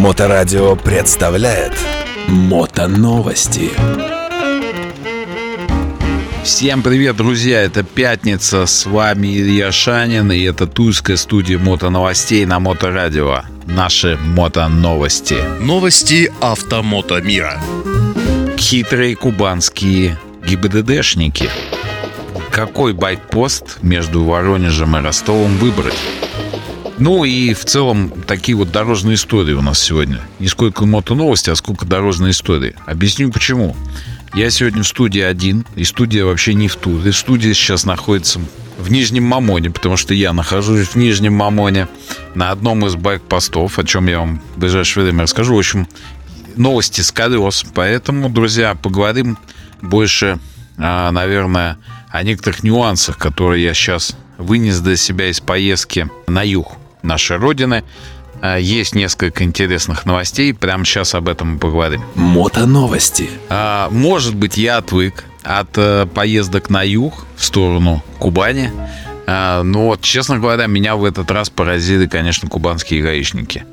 Моторадио представляет Мотоновости. Всем привет, друзья! Это пятница, с вами Илья Шанин, и это Тульская студия мотоновостей на Моторадио. Наши мотоновости. Новости автомото мира. Хитрые кубанские ГИБДДшники. Какой байкпост между Воронежем и Ростовом выбрать? Ну и в целом такие вот дорожные истории у нас сегодня. Не сколько мото новости, а сколько дорожные истории. Объясню почему. Я сегодня в студии один, и студия вообще не в Туле. Студия сейчас находится в Нижнем Мамоне, потому что я нахожусь в Нижнем Мамоне на одном из байк-постов, о чем я вам в ближайшее время расскажу. В общем, новости с колес. Поэтому, друзья, поговорим больше, а, наверное, о некоторых нюансах, которые я сейчас вынес для себя из поездки на юг нашей Родины. А, есть несколько интересных новостей. Прямо сейчас об этом мы поговорим. Мотоновости. А, может быть, я отвык от э, поездок на юг в сторону Кубани. А, но вот, честно говоря, меня в этот раз поразили, конечно, кубанские гаишники.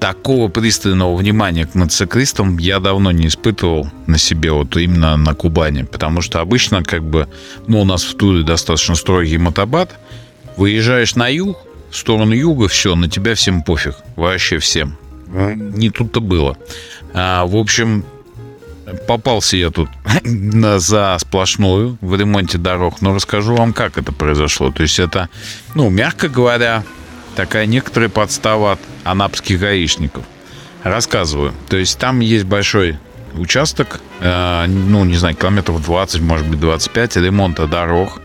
Такого пристального внимания к мотоциклистам я давно не испытывал на себе, вот именно на Кубани. Потому что обычно, как бы, ну, у нас в Туле достаточно строгий мотобат. Выезжаешь на юг, в сторону юга, все, на тебя всем пофиг. Вообще всем. Не тут-то было. А, в общем, попался я тут за сплошную в ремонте дорог, но расскажу вам, как это произошло. То есть это, ну, мягко говоря, такая некоторая подстава от анапских гаишников. Рассказываю. То есть там есть большой участок, э, ну, не знаю, километров 20, может быть, 25 ремонта дорог.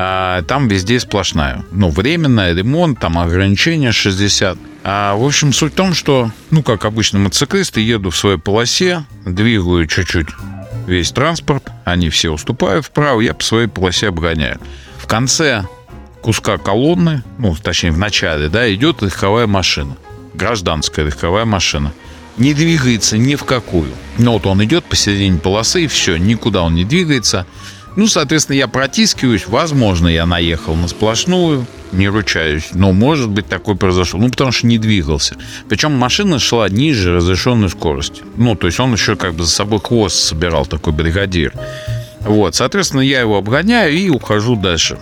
А, там везде сплошная. Ну, временная, ремонт, там ограничения 60. А, в общем, суть в том, что, ну, как обычно мотоциклисты, еду в своей полосе, двигаю чуть-чуть весь транспорт, они все уступают вправо, я по своей полосе обгоняю. В конце куска колонны, ну, точнее, в начале, да, идет легковая машина. Гражданская легковая машина. Не двигается ни в какую. Ну, вот он идет посередине полосы, и все, никуда он не двигается. Ну, соответственно, я протискиваюсь. Возможно, я наехал на сплошную, не ручаюсь. Но, может быть, такое произошло. Ну, потому что не двигался. Причем машина шла ниже разрешенной скорости. Ну, то есть он еще как бы за собой хвост собирал, такой бригадир. Вот, соответственно, я его обгоняю и ухожу дальше.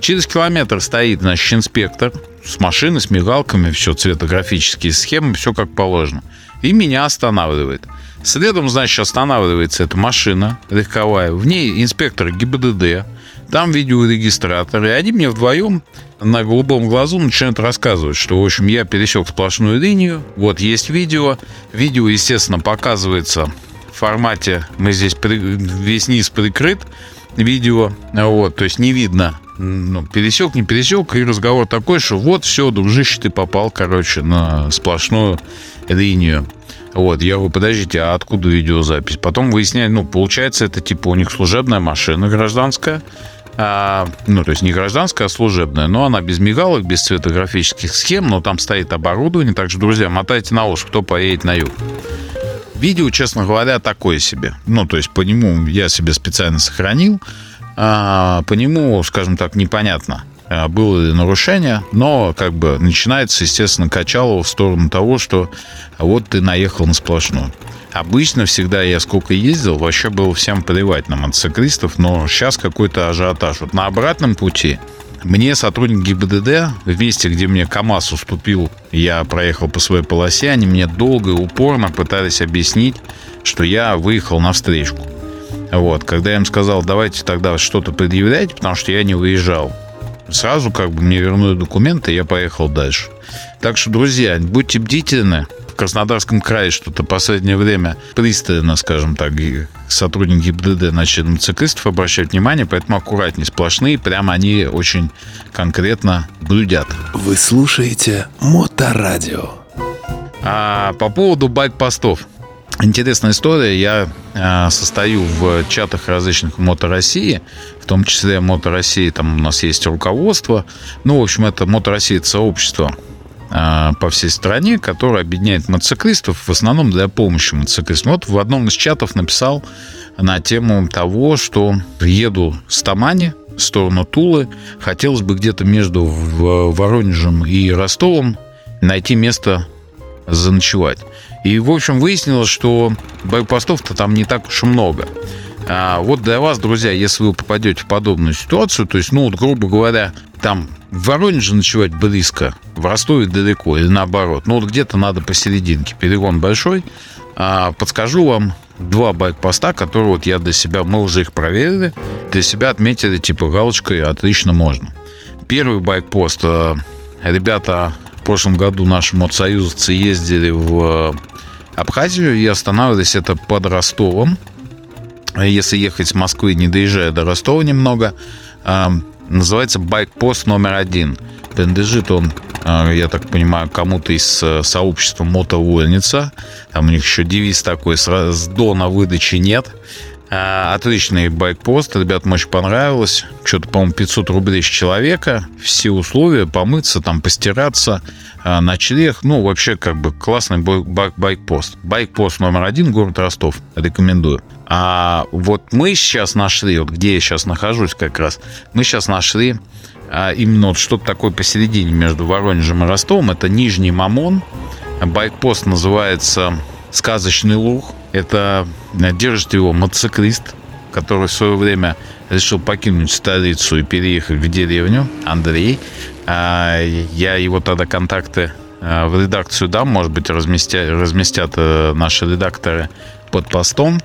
Через километр стоит, значит, инспектор с машиной, с мигалками, все цветографические схемы, все как положено. И меня останавливает. Следом, значит, останавливается эта машина легковая. В ней инспектор ГИБДД. Там видеорегистратор. И они мне вдвоем на голубом глазу начинают рассказывать, что, в общем, я пересек сплошную линию. Вот есть видео. Видео, естественно, показывается в формате. Мы здесь весь низ прикрыт видео. Вот, то есть не видно ну, пересек, не пересек, и разговор такой, что вот все, дружище, ты попал, короче, на сплошную линию. Вот, я говорю, подождите, а откуда видеозапись? Потом выясняю, ну, получается, это типа у них служебная машина гражданская, а, ну, то есть не гражданская, а служебная, но она без мигалок, без цветографических схем, но там стоит оборудование, так что, друзья, мотайте на уши, кто поедет на юг. Видео, честно говоря, такое себе. Ну, то есть по нему я себе специально сохранил, а по нему, скажем так, непонятно, а, было ли нарушение, но как бы начинается, естественно, качало в сторону того, что вот ты наехал на сплошную. Обычно всегда я сколько ездил, вообще было всем плевать на мотоциклистов, но сейчас какой-то ажиотаж. Вот на обратном пути мне сотрудники ГИБДД, в месте, где мне КАМАЗ уступил, я проехал по своей полосе, они мне долго и упорно пытались объяснить, что я выехал на встречку. Вот, когда я им сказал, давайте тогда что-то предъявляйте, потому что я не выезжал. Сразу как бы мне вернули документы, я поехал дальше. Так что, друзья, будьте бдительны. В Краснодарском крае что-то последнее время пристально, скажем так, сотрудники БДД начали на циклистов обращать внимание, поэтому аккуратнее, сплошные, прямо они очень конкретно блюдят. Вы слушаете Моторадио. А по поводу байк-постов. Интересная история. Я э, состою в чатах различных Мото России, в том числе Мото России, там у нас есть руководство. Ну, в общем, это Мото Россия, это сообщество по всей стране, которое объединяет мотоциклистов, в основном для помощи мотоциклистам. Вот в одном из чатов написал на тему того, что еду с Тамани в сторону Тулы. Хотелось бы где-то между Воронежем и Ростовом найти место заночевать. И, в общем, выяснилось, что байкпостов-то там не так уж и много. А вот для вас, друзья, если вы попадете в подобную ситуацию, то есть, ну, вот, грубо говоря, там в Воронеже ночевать близко, в Ростове далеко, или наоборот, ну, вот где-то надо посерединке, перегон большой, а, подскажу вам два байкпоста, которые вот я для себя, мы уже их проверили, для себя отметили типа галочкой «отлично можно». Первый байкпост, э, ребята в прошлом году наши мотосоюзцы ездили в Абхазию и останавливались это под Ростовом. Если ехать с Москвы, не доезжая до Ростова немного, э, называется байкпост номер один. Принадлежит он а, я так понимаю, кому-то из э, сообщества мотовольница. Там у них еще девиз такой, с дона выдачи нет. А, отличный байкпост, ребят, очень понравилось. Что-то, по-моему, 500 рублей с человека. Все условия, помыться, там, постираться, а, ночлег. Ну, вообще, как бы, классный байк байкпост. Байкпост номер один, город Ростов. Рекомендую. А вот мы сейчас нашли, вот где я сейчас нахожусь как раз, мы сейчас нашли а именно вот что-то такое посередине между Воронежем и Ростовом. Это Нижний Мамон. Байкпост называется «Сказочный луг». Это держит его мотоциклист, который в свое время решил покинуть столицу и переехать в деревню, Андрей. А, я его тогда контакты э, в редакцию дам, может быть, разместят, разместят э, наши редакторы под постом.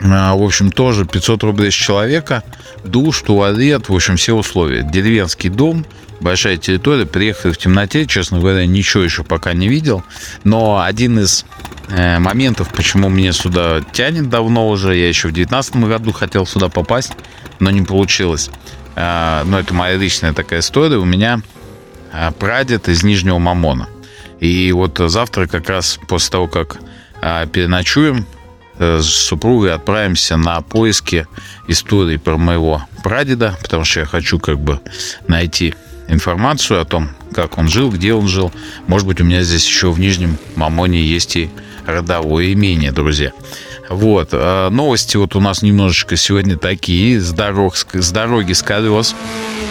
А, в общем, тоже 500 рублей с человека, душ, туалет, в общем, все условия. Деревенский дом, большая территория, приехали в темноте, честно говоря, ничего еще пока не видел. Но один из моментов, почему мне сюда тянет давно уже, я еще в 2019 году хотел сюда попасть, но не получилось. Э, но это моя личная такая история. У меня э, прадед из Нижнего Мамона. И вот завтра как раз после того, как э, переночуем, Э, с супругой отправимся на поиски истории про моего прадеда, потому что я хочу как бы найти информацию о том, как он жил, где он жил. Может быть, у меня здесь еще в Нижнем Мамоне есть и родовое имение, друзья. Вот, а новости вот у нас немножечко сегодня такие, с, дорог, с дороги с.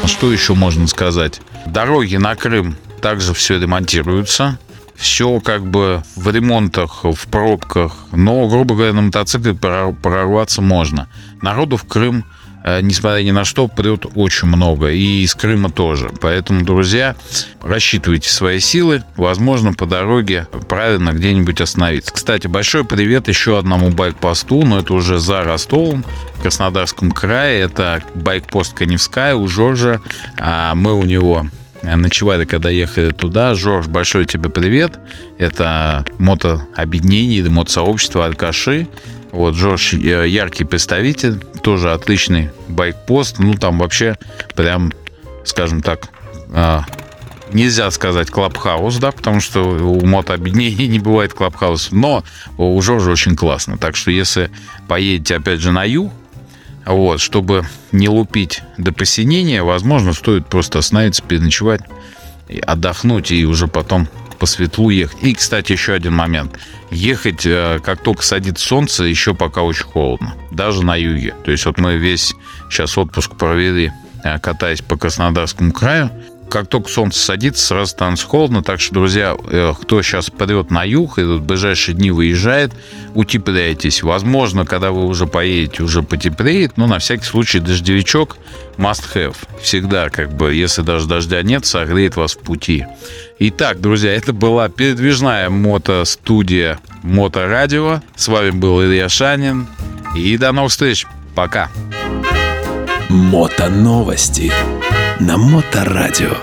Что еще можно сказать? Дороги на Крым также все ремонтируются все как бы в ремонтах, в пробках, но, грубо говоря, на мотоцикле прорваться можно. Народу в Крым, э, несмотря ни на что, прет очень много, и из Крыма тоже. Поэтому, друзья, рассчитывайте свои силы, возможно, по дороге правильно где-нибудь остановиться. Кстати, большой привет еще одному байкпосту, но это уже за Ростовом, в Краснодарском крае, это байкпост Коневская у Жоржа, а мы у него ночевали, когда ехали туда. Жорж, большой тебе привет. Это мотообъединение или мотосообщество Алькаши. Вот, Жорж э, яркий представитель, тоже отличный байкпост. Ну, там вообще прям, скажем так, а, нельзя сказать клабхаус, да, потому что у мотообъединений не бывает клабхаус, но у Жоржа очень классно. Так что если поедете, опять же, на юг, вот, чтобы не лупить до посинения, возможно, стоит просто остановиться, переночевать, отдохнуть и уже потом по светлу ехать. И, кстати, еще один момент. Ехать, э, как только садится солнце, еще пока очень холодно. Даже на юге. То есть вот мы весь сейчас отпуск провели, э, катаясь по Краснодарскому краю как только солнце садится, сразу становится холодно. Так что, друзья, э, кто сейчас прет на юг и в ближайшие дни выезжает, утепляйтесь. Возможно, когда вы уже поедете, уже потеплеет, но на всякий случай дождевичок must have. Всегда, как бы, если даже дождя нет, согреет вас в пути. Итак, друзья, это была передвижная мотостудия Моторадио. С вами был Илья Шанин. И до новых встреч. Пока. Мото новости на Моторадио.